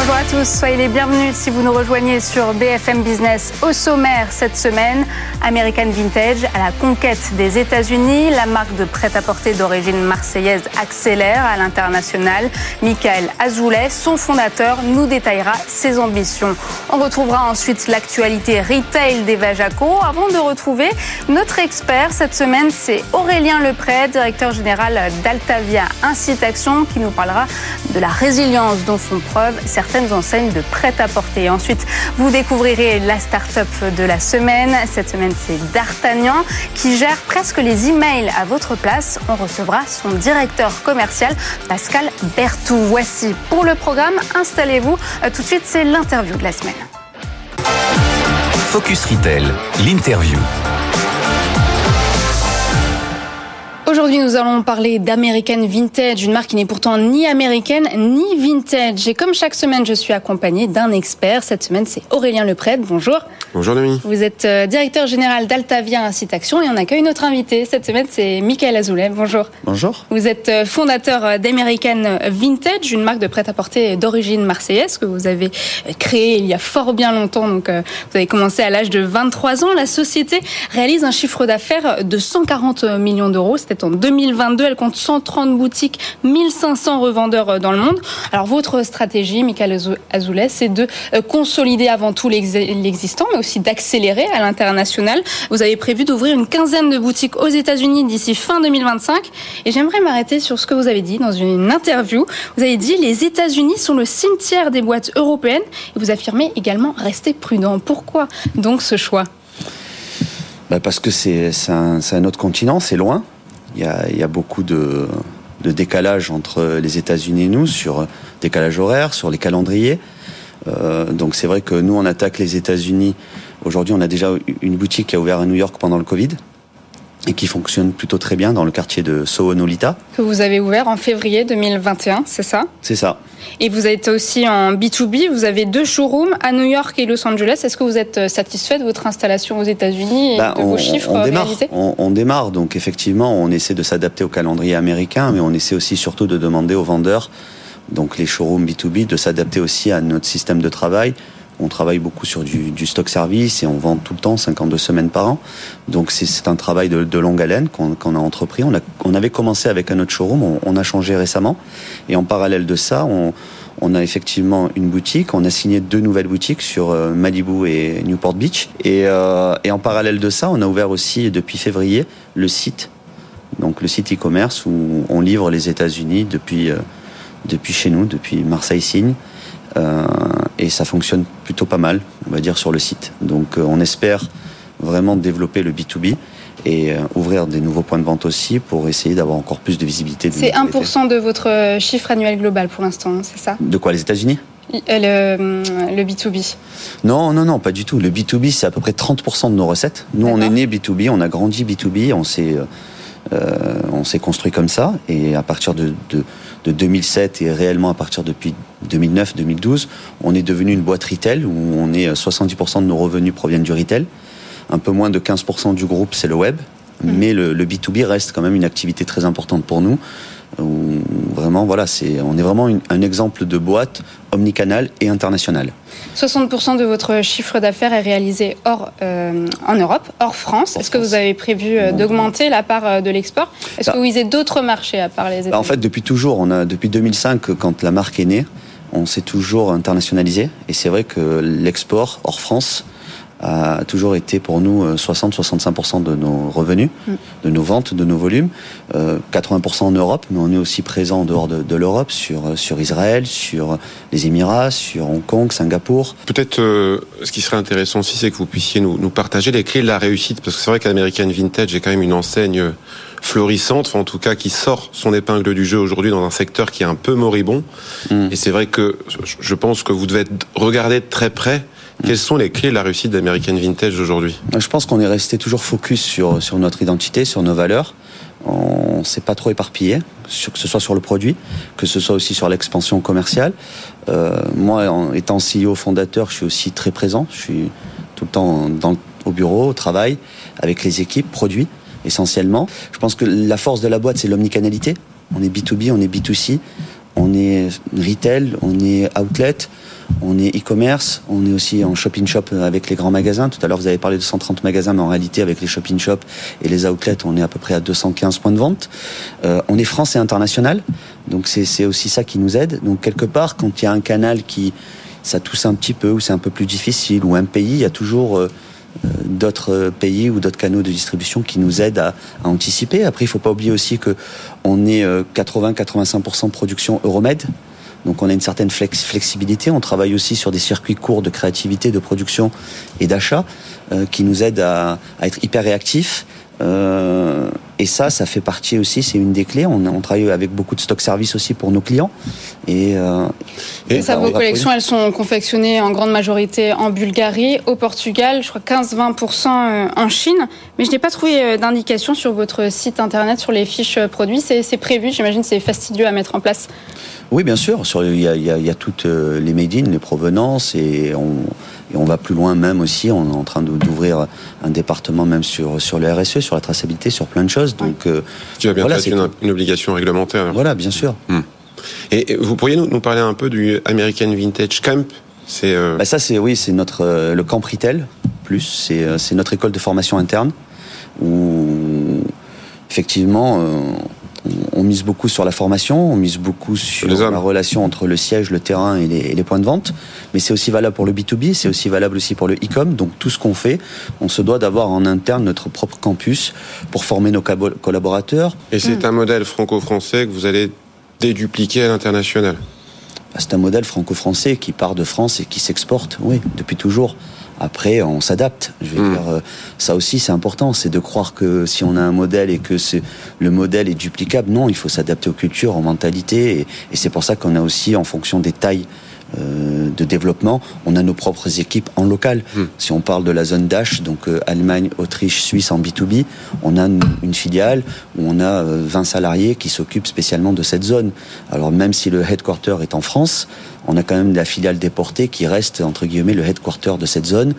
Bonjour à tous, soyez les bienvenus si vous nous rejoignez sur BFM Business. Au sommaire cette semaine, American Vintage à la conquête des États-Unis. La marque de prêt-à-porter d'origine marseillaise accélère à l'international. Michael Azoulay, son fondateur, nous détaillera ses ambitions. On retrouvera ensuite l'actualité retail d'Eva Jaco avant de retrouver notre expert cette semaine, c'est Aurélien Lepret, directeur général d'Altavia Incite Action, qui nous parlera de la résilience dont font preuve certaines enseignes de prêt-à-porter. Ensuite, vous découvrirez la start-up de la semaine. Cette semaine, c'est D'Artagnan qui gère presque les emails à votre place. On recevra son directeur commercial, Pascal Bertou. Voici pour le programme. Installez-vous. Tout de suite, c'est l'interview de la semaine. Focus Retail, l'interview. Aujourd'hui, nous allons parler d'American Vintage, une marque qui n'est pourtant ni américaine ni vintage. Et comme chaque semaine, je suis accompagnée d'un expert. Cette semaine, c'est Aurélien Lepret. Bonjour. Bonjour Demi. Vous êtes euh, directeur général d'Altavia Incite Action et on accueille notre invité. Cette semaine, c'est Michael Azoulay. Bonjour. Bonjour. Vous êtes euh, fondateur d'American Vintage, une marque de prêt-à-porter d'origine marseillaise que vous avez créée il y a fort bien longtemps. Donc, euh, vous avez commencé à l'âge de 23 ans. La société réalise un chiffre d'affaires de 140 millions d'euros. C'était en 2022. Elle compte 130 boutiques, 1500 revendeurs dans le monde. Alors, votre stratégie, Michael Azoulay, c'est de consolider avant tout l'existant, mais aussi d'accélérer à l'international. Vous avez prévu d'ouvrir une quinzaine de boutiques aux États-Unis d'ici fin 2025. Et j'aimerais m'arrêter sur ce que vous avez dit dans une interview. Vous avez dit les États-Unis sont le cimetière des boîtes européennes. Et vous affirmez également rester prudent. Pourquoi donc ce choix? Bah Parce que c'est un, autre continent, c'est loin. Il y, a, beaucoup de, de décalage entre les États-Unis et nous sur décalage horaire, sur les calendriers. Euh, donc c'est vrai que nous, on attaque les États-Unis. Aujourd'hui, on a déjà une boutique qui a ouvert à New York pendant le Covid et qui fonctionne plutôt très bien dans le quartier de Soho Nolita. Que vous avez ouvert en février 2021, c'est ça? C'est ça. Et vous êtes aussi en B2B, vous avez deux showrooms à New York et Los Angeles. Est-ce que vous êtes satisfait de votre installation aux États-Unis et bah, de on, vos chiffres on démarre, réalisés? On, on, démarre, donc effectivement, on essaie de s'adapter au calendrier américain, mais on essaie aussi surtout de demander aux vendeurs donc les showrooms B2B, de s'adapter aussi à notre système de travail. On travaille beaucoup sur du, stock service et on vend tout le temps, 52 semaines par an. Donc c'est un travail de, longue haleine qu'on qu a entrepris. On, avait commencé avec un autre showroom, on, a changé récemment. Et en parallèle de ça, on, a effectivement une boutique. On a signé deux nouvelles boutiques sur euh, Malibu et Newport Beach. Et, euh, et en parallèle de ça, on a ouvert aussi depuis février le site, donc le site e-commerce où on livre les États-Unis depuis... Euh, depuis chez nous, depuis Marseille-Signe. Euh, et ça fonctionne plutôt pas mal, on va dire, sur le site. Donc euh, on espère vraiment développer le B2B et euh, ouvrir des nouveaux points de vente aussi pour essayer d'avoir encore plus de visibilité. C'est 1% de votre chiffre annuel global pour l'instant, c'est ça? De quoi, les États-Unis? Le, le, B2B Non, non, non, pas du tout. Le B2B, c'est à peu près 30% de nos recettes. Nous, on est né B2B, on a grandi B2B, on s'est, euh, on s'est construit comme ça. Et à partir de, de de 2007 et réellement à partir depuis 2009-2012, on est devenu une boîte retail où on est 70% de nos revenus proviennent du retail. Un peu moins de 15% du groupe, c'est le web. Mmh. Mais le, le, B2B reste quand même une activité très importante pour nous. Où vraiment, voilà, c'est, on est vraiment une, un exemple de boîte omnicanal et international. 60% de votre chiffre d'affaires est réalisé hors, euh, en Europe, hors France. Est-ce que vous avez prévu euh, d'augmenter la part euh, de l'export? Est-ce bah, que vous visez d'autres marchés à part les États-Unis bah, En fait, depuis toujours, on a, depuis 2005, quand la marque est née, on s'est toujours internationalisé. Et c'est vrai que l'export hors France a toujours été pour nous 60-65% de nos revenus, mm. de nos ventes, de nos volumes. 80% en Europe, mais on est aussi présent en dehors de, l'Europe, sur, sur Israël, sur les Émirats, sur Hong Kong, Singapour. Peut-être ce qui serait intéressant aussi, c'est que vous puissiez nous, nous partager les clés de la réussite, parce que c'est vrai qu'American Vintage est quand même une enseigne florissante, en tout cas qui sort son épingle du jeu aujourd'hui dans un secteur qui est un peu moribond. Mm. Et c'est vrai que je pense que vous devez regarder de très près quelles sont les clés de la réussite d'American Vintage aujourd'hui? Je pense qu'on est resté toujours focus sur, sur notre identité, sur nos valeurs. On s'est pas trop éparpillé, que ce soit sur le produit, que ce soit aussi sur l'expansion commerciale. Euh, moi, en étant CEO fondateur, je suis aussi très présent. Je suis tout le temps dans, au bureau, au travail, avec les équipes, produits essentiellement. Je pense que la force de la boîte, c'est l'omnicanalité. On est B2B, on est B2C, on est retail, on est outlet, on est e-commerce, on est aussi en shopping shop avec les grands magasins. Tout à l'heure, vous avez parlé de 130 magasins, mais en réalité, avec les shopping shop et les outlets, on est à peu près à 215 points de vente. Euh, on est France et international, donc c'est aussi ça qui nous aide. Donc quelque part, quand il y a un canal qui ça tousse un petit peu, ou c'est un peu plus difficile, ou un pays, il y a toujours euh, euh, d'autres pays ou d'autres canaux de distribution qui nous aident à, anticiper. Après, il ne faut pas oublier aussi que on est 80-85% euh, production Euromed. Donc on a une certaine flexibilité. On travaille aussi sur des circuits courts de créativité, de production et d'achat euh, qui nous aident à, à être hyper réactifs euh, et ça, ça fait partie aussi, c'est une des clés. On, on, travaille avec beaucoup de stock service aussi pour nos clients. Et, euh, et ça, vos collections, elles sont confectionnées en grande majorité en Bulgarie, au Portugal, je crois 15-20% euh, en Chine. Mais je n'ai pas trouvé d'indication sur votre site internet sur les fiches produits. C'est prévu, j'imagine, c'est fastidieux à mettre en place. Oui, bien sûr. Il y a, y a, toutes les made in, les provenances, et on, et on va plus loin même aussi. On est en train d'ouvrir un département même sur, sur le RSE, sur la traçabilité, sur plein de choses. Donc, euh, tu as bien voilà, une, une, obligation réglementaire. Voilà, bien sûr. Hmm. Et, vous pourriez nous, nous, parler un peu du American Vintage Camp? C'est euh... bah ça, c'est oui, c'est notre euh, le camp Retail plus. C'est euh, c'est notre école de formation interne où effectivement on mise beaucoup sur la formation, on mise beaucoup sur la relation entre le siège, le terrain et les, points de vente. Mais c'est aussi valable pour le B2B, c'est aussi valable aussi pour le e-com. Donc tout ce qu'on fait, on se doit d'avoir en interne notre propre campus pour former nos collaborateurs. Et c'est un modèle franco-français que vous allez dédupliquer à l'international bah, c'est un modèle franco-français qui part de France et qui s'exporte, oui, depuis toujours. Après, on s'adapte. Je veux hmm. dire, euh, ça aussi, c'est important. C'est de croire que si on a un modèle et que le modèle est duplicable, non, il faut s'adapter aux cultures, aux mentalités. et c'est pour ça qu'on a aussi, en fonction des tailles euh, de développement, on a nos propres équipes en local. Hmm. Si on parle de la zone Dash, donc euh, Allemagne, Autriche, Suisse en B2B, on a une filiale où on a 20 euh, salariés qui s'occupent spécialement de cette zone. Alors même si le headquarter est en France, on a quand même la filiale déportée qui reste entre guillemets le headquarter de cette zone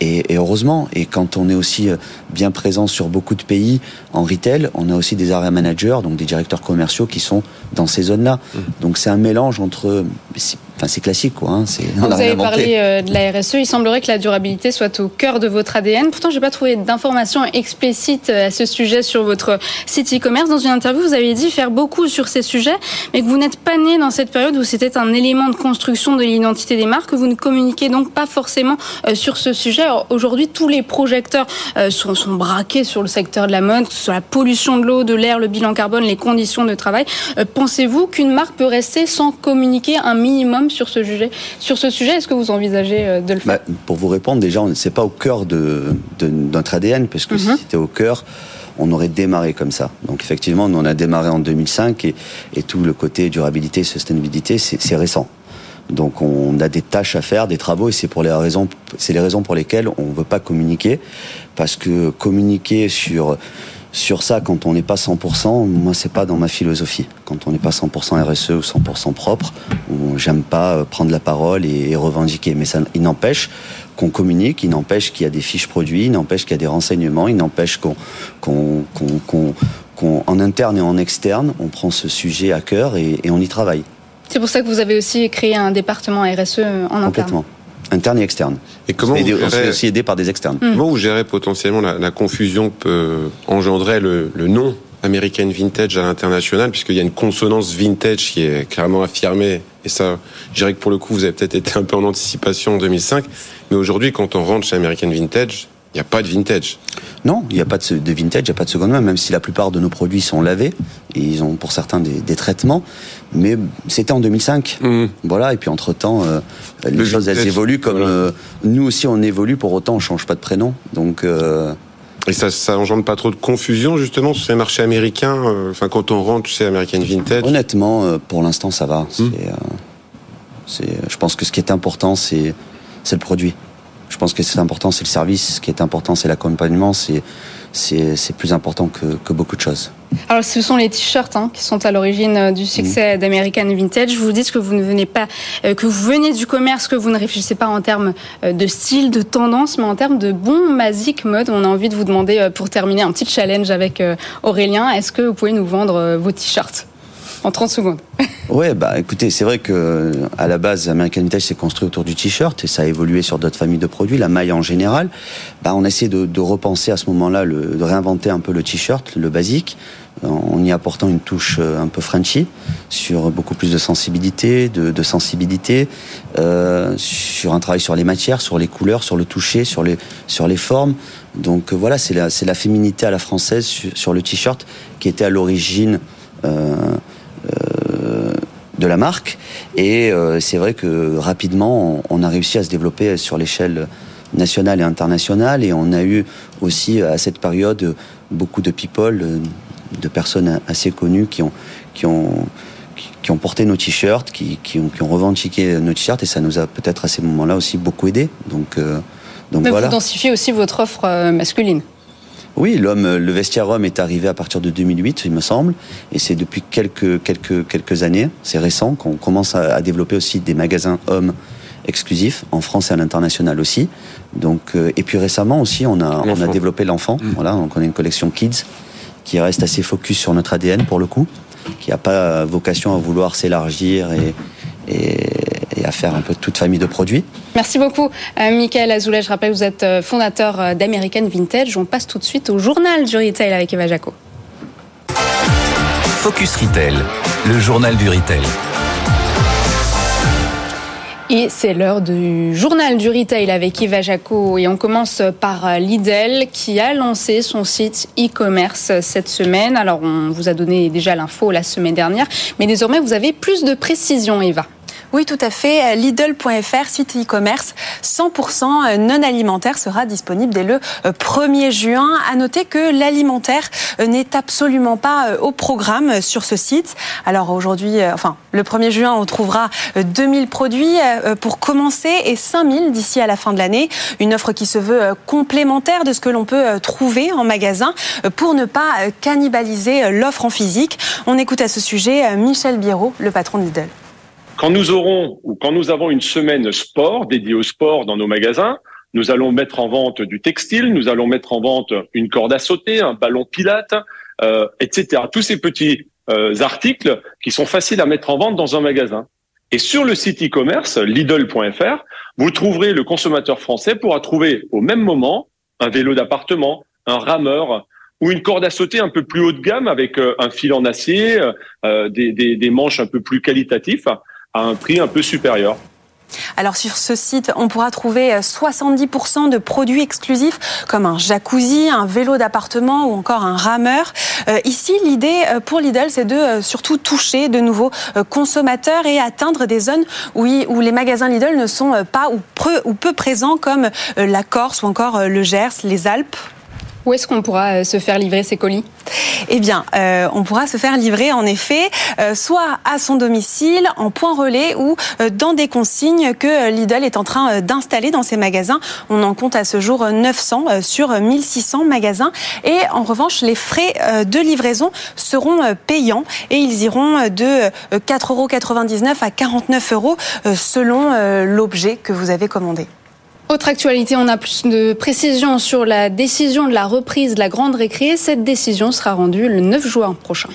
et, et, heureusement et quand on est aussi bien présent sur beaucoup de pays en retail on a aussi des area managers donc des directeurs commerciaux qui sont dans ces zones là hmm. donc c'est un mélange entre Enfin, c'est classique, quoi. Hein, Vous avez parlé euh, de la RSE. Il semblerait que la durabilité soit au cœur de votre ADN. Pourtant, j'ai pas trouvé d'informations explicites euh, à ce sujet sur votre site e-commerce. Dans une interview, vous avez dit faire beaucoup sur ces sujets, mais que vous n'êtes pas né dans cette période où c'était un élément de construction de l'identité des marques. Que vous ne communiquez donc pas forcément euh, sur ce sujet. Aujourd'hui, tous les projecteurs sont, sont, braqués sur le secteur de la mode, sur la pollution de l'eau, de l'air, le bilan carbone, les conditions de travail. Pensez-vous qu'une marque peut rester sans communiquer un minimum sur ce sujet. Sur ce sujet, est-ce que vous envisagez euh, de le faire? Bah, Pour vous répondre, déjà, c'est pas au cœur de, notre ADN, parce que si mhm. c'était au cœur, on aurait démarré comme ça. Donc effectivement, on a démarré en 2005 et, et tout le côté durabilité, sustainabilité, c'est récent. Donc on a des tâches à faire, des travaux, et c'est pour les raisons, c'est les raisons pour lesquelles on ne veut pas communiquer, parce que communiquer sur sur ça, quand on n'est pas 100%, moi, c'est pas dans ma philosophie. Quand on n'est pas 100% RSE ou 100% propre, j'aime pas euh, prendre la parole et, revendiquer. Mais ça, il n'empêche qu'on communique, il n'empêche qu'il y a des fiches produits, il n'empêche qu'il y a des renseignements, il n'empêche qu'on, en interne et en externe, on prend ce sujet à cœur et, on y travaille. C'est pour ça que vous avez aussi créé un département RSE en interne interne et externe. Et comment vous on se aussi aidé par des externes. Mmh. Comment vous gérez potentiellement la, confusion que peut engendrer le, nom American Vintage à l'international, puisqu'il y a une consonance vintage qui est clairement affirmée Et ça, je dirais que pour le coup, vous avez peut-être été un peu en anticipation en 2005. Mais aujourd'hui, quand on rentre chez American Vintage, il n'y a pas de vintage. Non, il n'y a pas de, vintage, il n'y a pas de seconde main, même si la plupart de nos produits sont lavés, et ils ont pour certains des, traitements. Mais c'était en 2005. Mmh. Voilà, et puis entre-temps, euh, les choses, elles évoluent comme euh, nous aussi, on évolue, pour autant, on ne change pas de prénom. Donc... Euh, et ça, ça engendre pas trop de confusion justement sur ces marchés américains. enfin, quand on rentre chez American Vintage. Honnêtement, pour l'instant, ça va. Mmh. je pense que ce qui est important, c'est le produit. Je pense que c'est important, c'est le service. Ce qui est important, c'est l'accompagnement. C'est c'est plus important que, beaucoup de choses. Alors, ce sont les t-shirts hein, qui sont à l'origine euh, du succès d'American Vintage. Vous dites que vous ne venez pas, euh, que vous venez du commerce, que vous ne réfléchissez pas en termes euh, de style, de tendance, mais en termes de bon magic mode. On a envie de vous demander, pour terminer, un petit challenge avec Aurélien. Est-ce que vous pouvez nous vendre vos t-shirts? En 30 secondes. Ouais, bah écoutez, c'est vrai que à la base, American Vintage s'est construit autour du t-shirt et ça a évolué sur d'autres familles de produits, la maille en général. Bah, on a essayé de, repenser à ce moment-là, de réinventer un peu le t-shirt, le basique, en y apportant une touche euh, un peu Frenchy, sur beaucoup plus de sensibilité, de, sensibilité, euh, sur un travail sur les matières, sur les couleurs, sur le toucher, sur les, sur les formes. Donc euh, voilà, c'est la, la féminité à la française sur, le t-shirt qui était à l'origine euh, de la marque. Et euh, c'est vrai que rapidement, on, a réussi à se développer sur l'échelle nationale et internationale. Et on a eu aussi à cette période beaucoup de people, de personnes assez connues qui ont, qui ont, qui ont porté nos t-shirts, qui, qui, ont, qui, ont, revendiqué nos t-shirts. Et ça nous a peut-être à ces moments-là aussi beaucoup aidé. Donc, euh, donc voilà. Vous densifiez aussi votre offre masculine. Oui, l'homme, le vestiaire homme est arrivé à partir de 2008, il me semble, et c'est depuis quelques quelques quelques années, c'est récent qu'on commence à, développer aussi des magasins hommes exclusifs en France et à l'international aussi. Donc euh, et puis récemment aussi, on a on a développé l'enfant. Mmh. Voilà, donc on a une collection kids qui reste assez focus sur notre ADN pour le coup, qui n'a pas vocation à vouloir s'élargir et, et, à faire un peu toute famille de produits. Merci beaucoup, euh, Michael Azoulay. Je rappelle, vous êtes euh, fondateur euh, d'American Vintage. On passe tout de suite au journal du retail avec Eva Jaco. Focus Retail, le journal du retail. Et c'est l'heure du journal du retail avec Eva Jaco. Et on commence par Lidl qui a lancé son site e-commerce cette semaine. Alors, on vous a donné déjà l'info la semaine dernière, mais désormais, vous avez plus de précisions, Eva. Oui, tout à fait. Lidl.fr, site e-commerce 100% non alimentaire, sera disponible dès le 1er euh, juin. À noter que l'alimentaire euh, n'est absolument pas euh, au programme sur ce site. Alors aujourd'hui, enfin, le 1er juin, on trouvera 2000 produits pour commencer et 5000 d'ici à la fin de l'année. Une offre qui se veut complémentaire de ce que l'on peut trouver en magasin pour ne pas cannibaliser l'offre en physique. On écoute à ce sujet Michel Biérot, le patron de Lidl. Quand nous aurons ou quand nous avons une semaine sport dédiée au sport dans nos magasins, nous allons mettre en vente du textile, nous allons mettre en vente une corde à sauter, un ballon pilate, euh, etc. Tous ces petits euh, articles qui sont faciles à mettre en vente dans un magasin. Et sur le site e-commerce Lidl.fr, vous trouverez le consommateur français pourra trouver au même moment un vélo d'appartement, un rameur ou une corde à sauter un peu plus haut de gamme avec euh, un fil en acier, euh, des, des, des manches un peu plus qualitatifs à un prix un peu supérieur. Alors sur ce site, on pourra trouver 70% de produits exclusifs comme un jacuzzi, un vélo d'appartement ou encore un rameur. Euh, ici, l'idée euh, pour Lidl, c'est de euh, surtout toucher de nouveaux consommateurs et atteindre des zones où, les magasins Lidl ne sont pas ou peu présents comme la Corse ou encore le Gers, les Alpes. Où est-ce qu'on pourra euh, se faire livrer ces colis? Eh bien, euh, on pourra se faire livrer en effet, euh, soit à son domicile, en point relais ou dans des consignes que Lidl est en train d'installer dans ses magasins. on en compte à ce jour 900 sur 1600 magasins. Et en revanche, les frais de livraison seront payants et ils iront de 4,99 euros à 49 euros selon l'objet que vous avez commandé. Autre actualité, on a plus de précisions sur la décision de la reprise de la grande récré. Cette décision sera rendue le 9 juin prochain.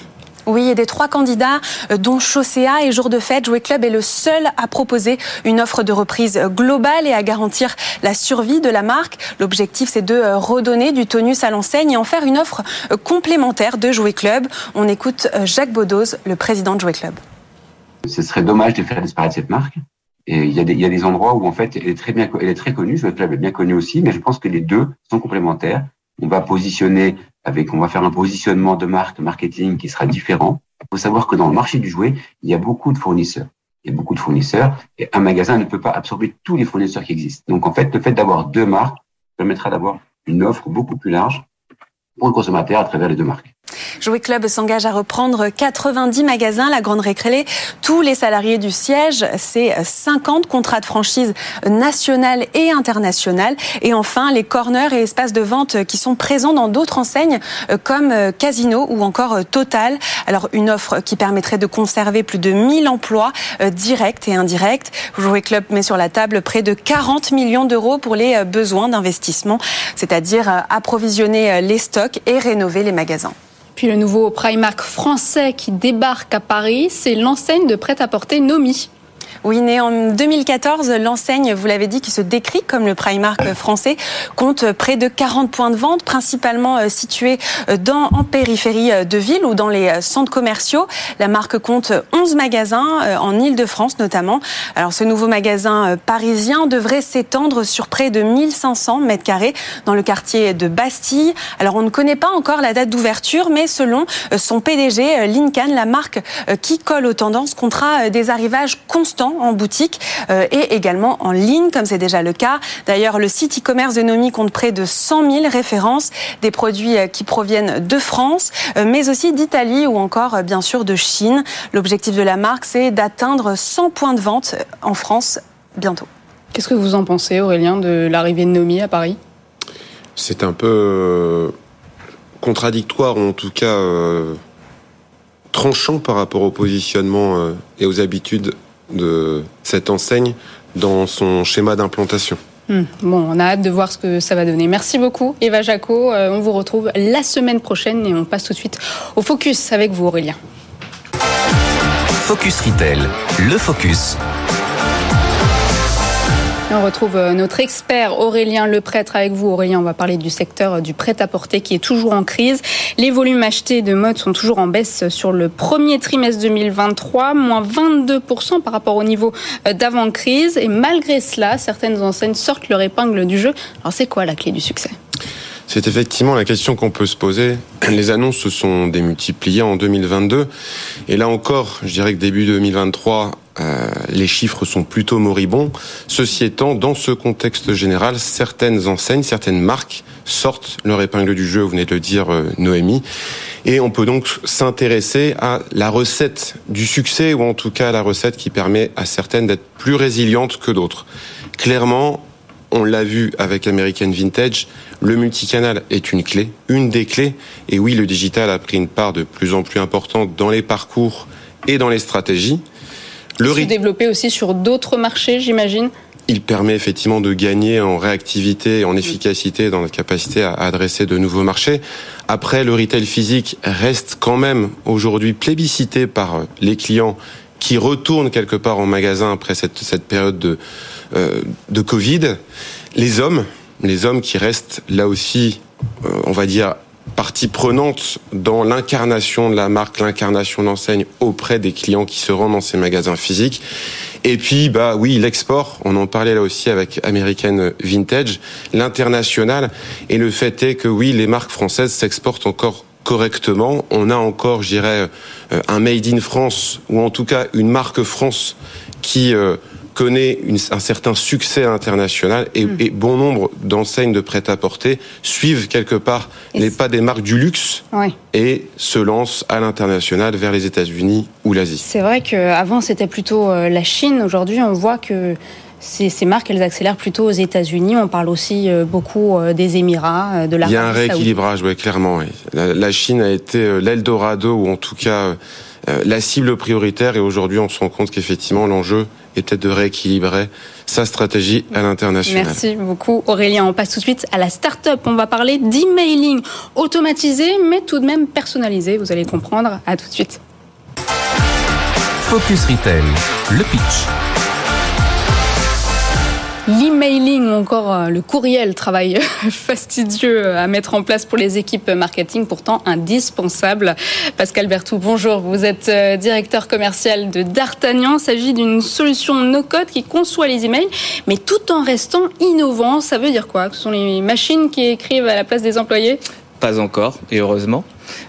Oui, et des trois candidats, euh, dont Chaussea et Jour de Fête, Jouet Club est le seul à proposer une offre de reprise globale et à garantir la survie de la marque. L'objectif, c'est de euh, redonner du tonus à l'enseigne et en faire une offre euh, complémentaire de Jouet Club. On écoute Jacques Baudoz, le président de Jouet Club. Ce serait dommage de faire disparaître cette marque. Et il y, a des, il y a des endroits où en fait elle est très bien, elle est très connue. Je est bien connue aussi, mais je pense que les deux sont complémentaires. On va positionner avec, on va faire un positionnement de marque, marketing qui sera différent. Il faut savoir que dans le marché du jouet, il y a beaucoup de fournisseurs. Il y a beaucoup de fournisseurs et un magasin ne peut pas absorber tous les fournisseurs qui existent. Donc en fait, le fait d'avoir deux marques permettra d'avoir une offre beaucoup plus large pour le consommateur à travers les deux marques. Jouet Club s'engage à reprendre 90 magasins, la Grande Récrélée, tous les salariés du siège, c'est 50 contrats de franchise nationale et internationale. Et enfin, les corners et espaces de vente qui sont présents dans d'autres enseignes comme Casino ou encore Total. Alors, une offre qui permettrait de conserver plus de 1000 emplois euh, directs et indirects. Jouet Club met sur la table près de 40 millions d'euros pour les euh, besoins d'investissement, c'est-à-dire euh, approvisionner les stocks et rénover les magasins. Puis le nouveau Primark français qui débarque à Paris, c'est l'enseigne de prêt-à-porter Nomi. Oui, né en 2014, l'enseigne, vous l'avez dit, qui se décrit comme le Primark français, compte près de 40 points de vente, principalement euh, situés euh, dans, en périphérie euh, de ville ou dans les centres commerciaux. La marque compte 11 magasins en Ile-de-France notamment. Alors ce nouveau magasin parisien devrait s'étendre sur près de 1500 mètres carrés dans le quartier de Bastille. Alors on ne connaît pas encore la date d'ouverture, mais selon son PDG, Lincoln, la marque qui colle aux tendances, comptera des arrivages constants en boutique euh, et également en ligne, comme c'est déjà le cas. D'ailleurs, le site e-commerce de Nomi compte près de 100 000 références, des produits euh, qui proviennent de France, euh, mais aussi d'Italie ou encore, bien sûr, de Chine. L'objectif de la marque, c'est d'atteindre 100 points de vente en France bientôt. Qu'est-ce que vous en pensez, Aurélien, de l'arrivée de Nomi à Paris? C'est un peu contradictoire, ou en tout cas tranchant par rapport au positionnement et aux habitudes de cette enseigne dans son schéma d'implantation. Hmm. Bon, on a hâte de voir ce que ça va donner. Merci beaucoup, Eva Jaco. Euh, on vous retrouve la semaine prochaine et on passe tout de suite au focus avec vous, Aurélien. Focus Retail, le focus on retrouve euh, notre expert Aurélien Leprêtre avec vous. Aurélien, on va parler du secteur euh, du prêt-à-porter qui est toujours en crise. Les volumes achetés de mode sont toujours en baisse sur le premier trimestre 2023, moins 22% par rapport au niveau euh, d'avant-crise. Et malgré cela, certaines enseignes sortent leur épingle du jeu. Alors c'est quoi la clé du succès? C'est effectivement la question qu'on peut se poser. Les annonces se sont démultipliées en 2022. Et là encore, je dirais que début 2023, euh, les chiffres sont plutôt moribonds. Ceci étant, dans ce contexte général, certaines enseignes, certaines marques sortent leur épingle du jeu, vous venez de le dire, euh, Noémie. Et on peut donc s'intéresser à la recette du succès, ou en tout cas la recette qui permet à certaines d'être plus résilientes que d'autres. Clairement, on l'a vu avec American Vintage, le multicanal est une clé, une des clés. Et oui, le digital a pris une part de plus en plus importante dans les parcours et dans les stratégies. Le se développer aussi sur d'autres marchés, j'imagine il permet effectivement de gagner en réactivité et en efficacité dans notre capacité à adresser de nouveaux marchés. Après, le retail physique reste quand même aujourd'hui plébiscité par les clients qui retournent quelque part en magasin après cette, cette période de, euh, de Covid. Les hommes, les hommes qui restent là aussi, euh, on va dire, partie prenante dans l'incarnation de la marque, l'incarnation d'enseigne auprès des clients qui se rendent dans ces magasins physiques. Et puis, bah oui, l'export, on en parlait là aussi avec American Vintage, l'international, et le fait est que oui, les marques françaises s'exportent encore correctement. On a encore, je dirais, euh, un made in France, ou en tout cas une marque France qui euh, connaît un certain succès international et, hmm. bon nombre d'enseignes de prêt-à-porter suivent quelque part les pas des marques du luxe et se lancent à l'international vers les États-Unis ou l'Asie. C'est vrai qu'avant c'était plutôt euh, la Chine. Aujourd'hui, on voit que ces, marques, elles accélèrent plutôt aux États-Unis. On parle aussi euh, beaucoup euh, des Émirats, de la. Il y a un rééquilibrage, oui, clairement. La, Chine a été l'Eldorado ou en tout cas la cible prioritaire et aujourd'hui on se rend compte qu'effectivement l'enjeu et peut-être de rééquilibrer sa stratégie à l'international. Merci beaucoup Aurélien. On passe tout de suite à la start-up. On va parler d'emailing automatisé mais tout de même personnalisé. Vous allez comprendre. À tout de suite. Focus Retail, le pitch. L'emailing ou encore euh, le courriel, travail fastidieux à mettre en place pour les équipes marketing, pourtant indispensable. Pascal Bertou, bonjour. Vous êtes euh, directeur commercial de D'Artagnan. Il s'agit d'une solution no-code qui conçoit les emails, mais tout en restant innovant. Ça veut dire quoi? Ce sont les machines qui écrivent à la place des employés? Pas encore, et heureusement.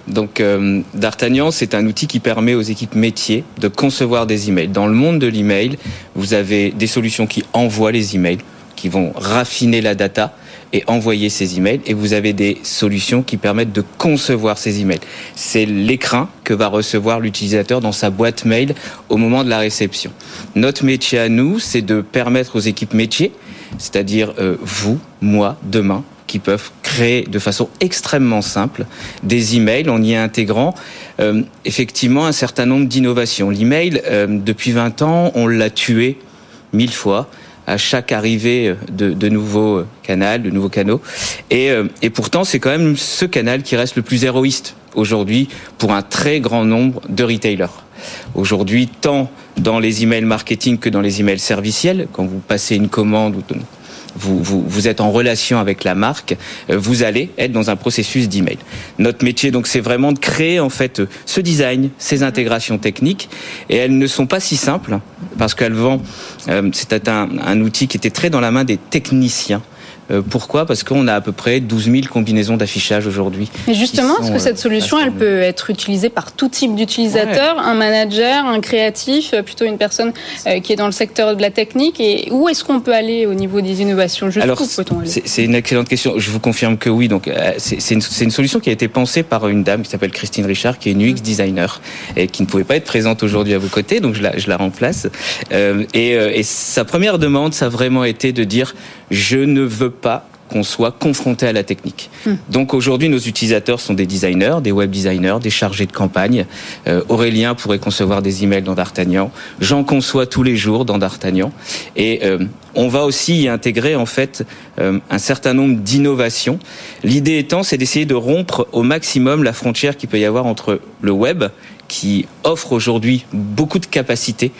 Donc euh, D'Artagnan, c'est un outil qui permet aux équipes métiers de concevoir des emails. Dans le monde de l'email, vous avez des solutions qui envoient les emails, qui vont raffiner la data et envoyer ces emails. Et vous avez des solutions qui permettent de concevoir ces emails. C'est l'écran que va recevoir l'utilisateur dans sa boîte mail au moment de la réception. Notre métier à nous, c'est de permettre aux équipes métiers, c'est-à-dire euh, vous, moi, demain, qui peuvent créer de façon extrêmement simple des emails en y intégrant euh, effectivement un certain nombre d'innovations. L'email, euh, depuis 20 ans, on l'a tué mille fois à chaque arrivée de, de nouveaux canaux, de nouveaux canaux. Et, euh, et pourtant, c'est quand même ce canal qui reste le plus héroïste aujourd'hui pour un très grand nombre de retailers. Aujourd'hui, tant dans les emails marketing que dans les emails serviciels, quand vous passez une commande ou vous, vous, vous, êtes en relation avec la marque, euh, vous allez être dans un processus d'email. Notre métier, donc, c'est vraiment de créer en fait ce design, ces intégrations techniques, et elles ne sont pas si simples parce qu'elles vont. Euh, C'était un, un outil qui était très dans la main des techniciens. Euh, pourquoi? Parce qu'on a à peu près 12 000 combinaisons d'affichage aujourd'hui. Mais justement, est-ce que cette solution, elle peut être utilisée par tout type d'utilisateur ouais? Un manager, un créatif, plutôt une personne qui est dans le secteur de la technique? Et où est-ce qu'on peut aller au niveau des innovations? Alors, c'est une excellente question. Je vous confirme que oui. Donc, c'est une, une, solution qui a été pensée par une dame qui s'appelle Christine Richard, qui est une UX designer et qui ne pouvait pas être présente aujourd'hui à vos côtés. Donc, je la, je la remplace. Euh, et, et sa première demande, ça a vraiment été de dire je ne veux pas qu'on soit confronté à la technique. Mmh. Donc aujourd'hui, nos utilisateurs sont des designers, des web designers, des chargés de campagne. Euh, Aurélien pourrait concevoir des emails dans D'Artagnan. J'en conçois tous les jours dans D'Artagnan. Et euh, on va aussi y intégrer en fait euh, un certain nombre d'innovations. L'idée étant, c'est d'essayer de rompre au maximum la frontière qu'il peut y avoir entre le web qui offre aujourd'hui beaucoup de capacités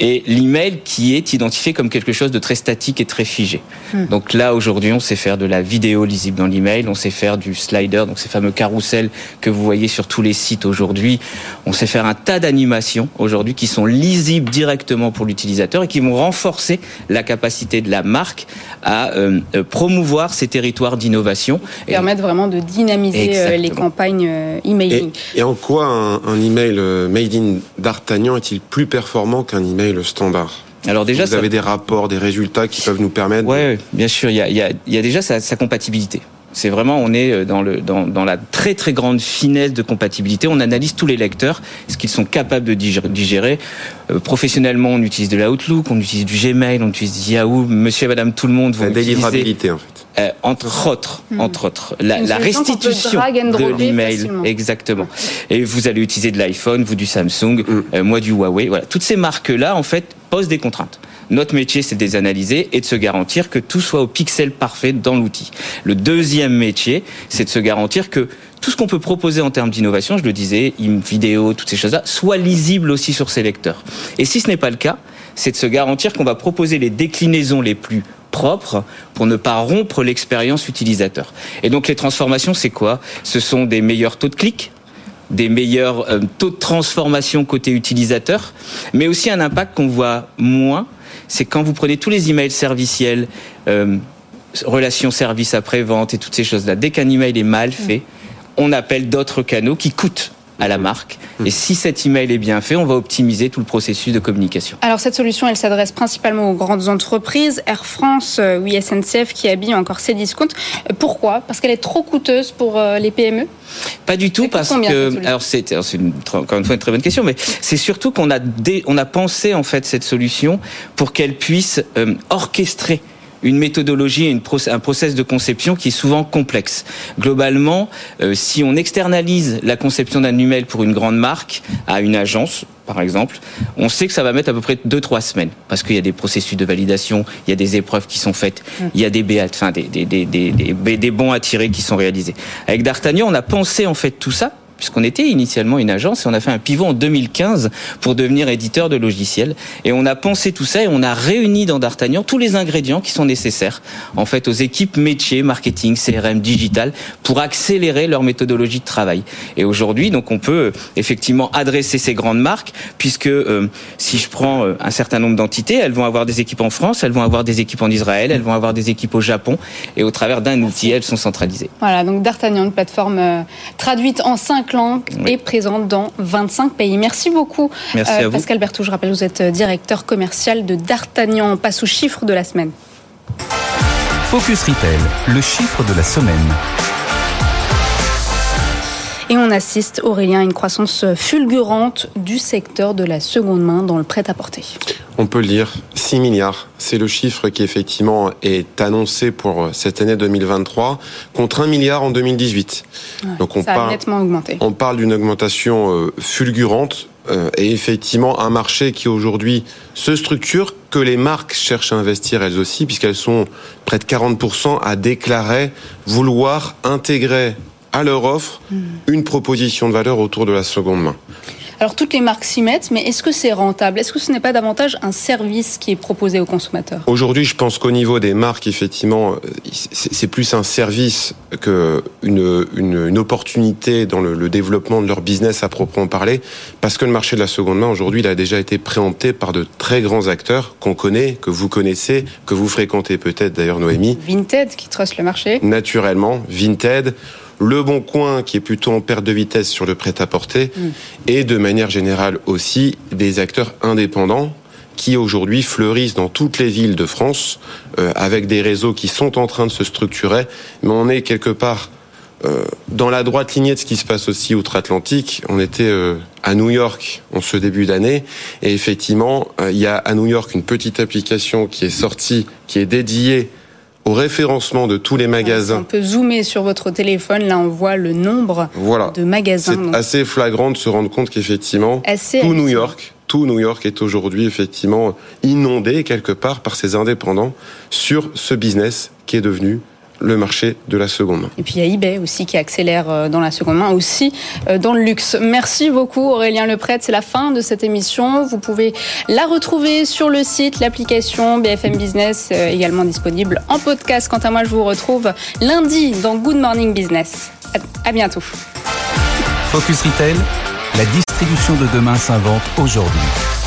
et l'email qui est identifié comme quelque chose de très statique et très figé. Hmm. Donc là aujourd'hui, on sait faire de la vidéo lisible dans l'email, on sait faire du slider, donc ces fameux carousels que vous voyez sur tous les sites aujourd'hui. On sait faire un tas d'animations aujourd'hui qui sont lisibles directement pour l'utilisateur et qui vont renforcer la capacité de la marque à euh, promouvoir ces territoires d'innovation et permettre vraiment de dynamiser Exactement. les campagnes euh, emailing. Et, et en quoi un, un email made in d'Artagnan est-il plus performant qu'un email standard alors déjà, vous avez des rapports, des résultats qui peuvent nous permettre. Ouais, de... bien sûr. Il y a, il y a, il y a déjà sa, sa compatibilité. C'est vraiment, on est dans, le, dans, dans, la très très grande finesse de compatibilité. On analyse tous les lecteurs, ce qu'ils sont capables de digérer. Euh, professionnellement, on utilise de l'Outlook, on utilise du Gmail, on utilise Yahoo. Monsieur et Madame, tout le monde vont la délivrabilité en fait. Euh, entre autres, mmh. entre autres, la, la restitution de l'email, exactement. Et vous allez utiliser de l'iPhone, vous du Samsung, mmh. euh, moi du Huawei. Voilà, toutes ces marques-là, en fait, posent des contraintes. Notre métier, c'est de les analyser et de se garantir que tout soit au pixel parfait dans l'outil. Le deuxième métier, c'est de se garantir que tout ce qu'on peut proposer en termes d'innovation, je le disais, vidéo, toutes ces choses-là, soit lisible aussi sur ces lecteurs. Et si ce n'est pas le cas, c'est de se garantir qu'on va proposer les déclinaisons les plus propres pour ne pas rompre l'expérience utilisateur. Et donc les transformations, c'est quoi? Ce sont des meilleurs taux de clics, des meilleurs euh, taux de transformation côté utilisateur, mais aussi un impact qu'on voit moins, c'est quand vous prenez tous les emails serviciels, euh, relations service après-vente et toutes ces choses-là, dès qu'un email est mal fait, on appelle d'autres canaux qui coûtent à la marque. Et si cet email est bien fait, on va optimiser tout le processus de communication. Alors cette solution, elle s'adresse principalement aux grandes entreprises, Air France, oui SNCF, qui habille encore ses discounts. Pourquoi? Parce qu'elle est trop coûteuse pour les PME pas du tout parce que alors c'est une, encore une fois une très bonne question mais c'est surtout qu'on a dé, on a pensé en fait cette solution pour qu'elle puisse euh, orchestrer une méthodologie et une un process de conception qui est souvent complexe. Globalement, euh, si on externalise la conception d'un email pour une grande marque à une agence, par exemple, on sait que ça va mettre à peu près 2-3 semaines parce qu'il y a des processus de validation, il y a des épreuves qui sont faites, il y a des, BA, enfin, des, des, des, des, des bons à tirer qui sont réalisés. Avec D'Artagnan, on a pensé en fait tout ça puisqu'on était initialement une agence et on a fait un pivot en 2015 pour devenir éditeur de logiciels. Et on a pensé tout ça et on a réuni dans D'Artagnan tous les ingrédients qui sont nécessaires, en fait, aux équipes métiers, marketing, CRM, digital, pour accélérer leur méthodologie de travail. Et aujourd'hui, donc, on peut effectivement adresser ces grandes marques, puisque euh, si je prends euh, un certain nombre d'entités, elles vont avoir des équipes en France, elles vont avoir des équipes en Israël, elles vont avoir des équipes au Japon, et au travers d'un outil, elles sont centralisées. Voilà, donc D'Artagnan, une plateforme euh, traduite en cinq langues et présente dans 25 pays. Merci beaucoup, Merci à vous. Pascal Bertou. Je rappelle, vous êtes directeur commercial de D'Artagnan. On passe au chiffre de la semaine. Focus Retail, le chiffre de la semaine. Et on assiste, Aurélien, à une croissance fulgurante du secteur de la seconde main dans le prêt-à-porter. On peut le dire, 6 milliards. C'est le chiffre qui effectivement est annoncé pour cette année 2023 contre 1 milliard en 2018. Ouais, Donc on ça a parle, nettement augmenté. on parle d'une augmentation euh, fulgurante euh, et effectivement un marché qui aujourd'hui se structure, que les marques cherchent à investir elles aussi, puisqu'elles sont près de 40% à déclarer vouloir intégrer à leur offre une proposition de valeur autour de la seconde main. Alors toutes les marques s'y mettent, mais est-ce que c'est rentable? Est-ce que ce n'est pas davantage un service qui est proposé aux consommateurs? Aujourd'hui, je pense qu'au niveau des marques, effectivement, c'est plus un service que une, une, une opportunité dans le, le développement de leur business à proprement parler, parce que le marché de la seconde main aujourd'hui, il a déjà été préempté par de très grands acteurs qu'on connaît, que vous connaissez, que vous fréquentez peut-être d'ailleurs, Noémie. Vinted qui trust le marché. Naturellement, Vinted. Le Bon Coin qui est plutôt en perte de vitesse sur le prêt-à-porter et de manière générale aussi des acteurs indépendants qui aujourd'hui fleurissent dans toutes les villes de France euh, avec des réseaux qui sont en train de se structurer, mais on est quelque part euh, dans la droite lignée de ce qui se passe aussi outre-Atlantique. On était euh, à New York en ce début d'année. Et effectivement, euh, il y a à New York une petite application qui est sortie, qui est dédiée au référencement de tous les Si magasins on peut zoomer sur votre téléphone, là on voit le nombre Voilà. de magasins. C'est assez flagrant de se rendre compte qu'effectivement, tout New. York, tout New York est aujourd'hui effectivement inondé quelque part par ces indépendants sur ce business qui est devenu le marché de la seconde main. Et puis il y a eBay aussi qui accélère euh, dans la seconde main, aussi euh, dans le luxe. Merci beaucoup Aurélien Lepret, c'est la fin de cette émission. Vous pouvez la retrouver sur le site, l'application BFM Business, euh, également disponible en podcast. Quant à moi, je vous retrouve lundi dans Good Morning Business. À bientôt. Focus Retail, la distribution de demain s'invente aujourd'hui.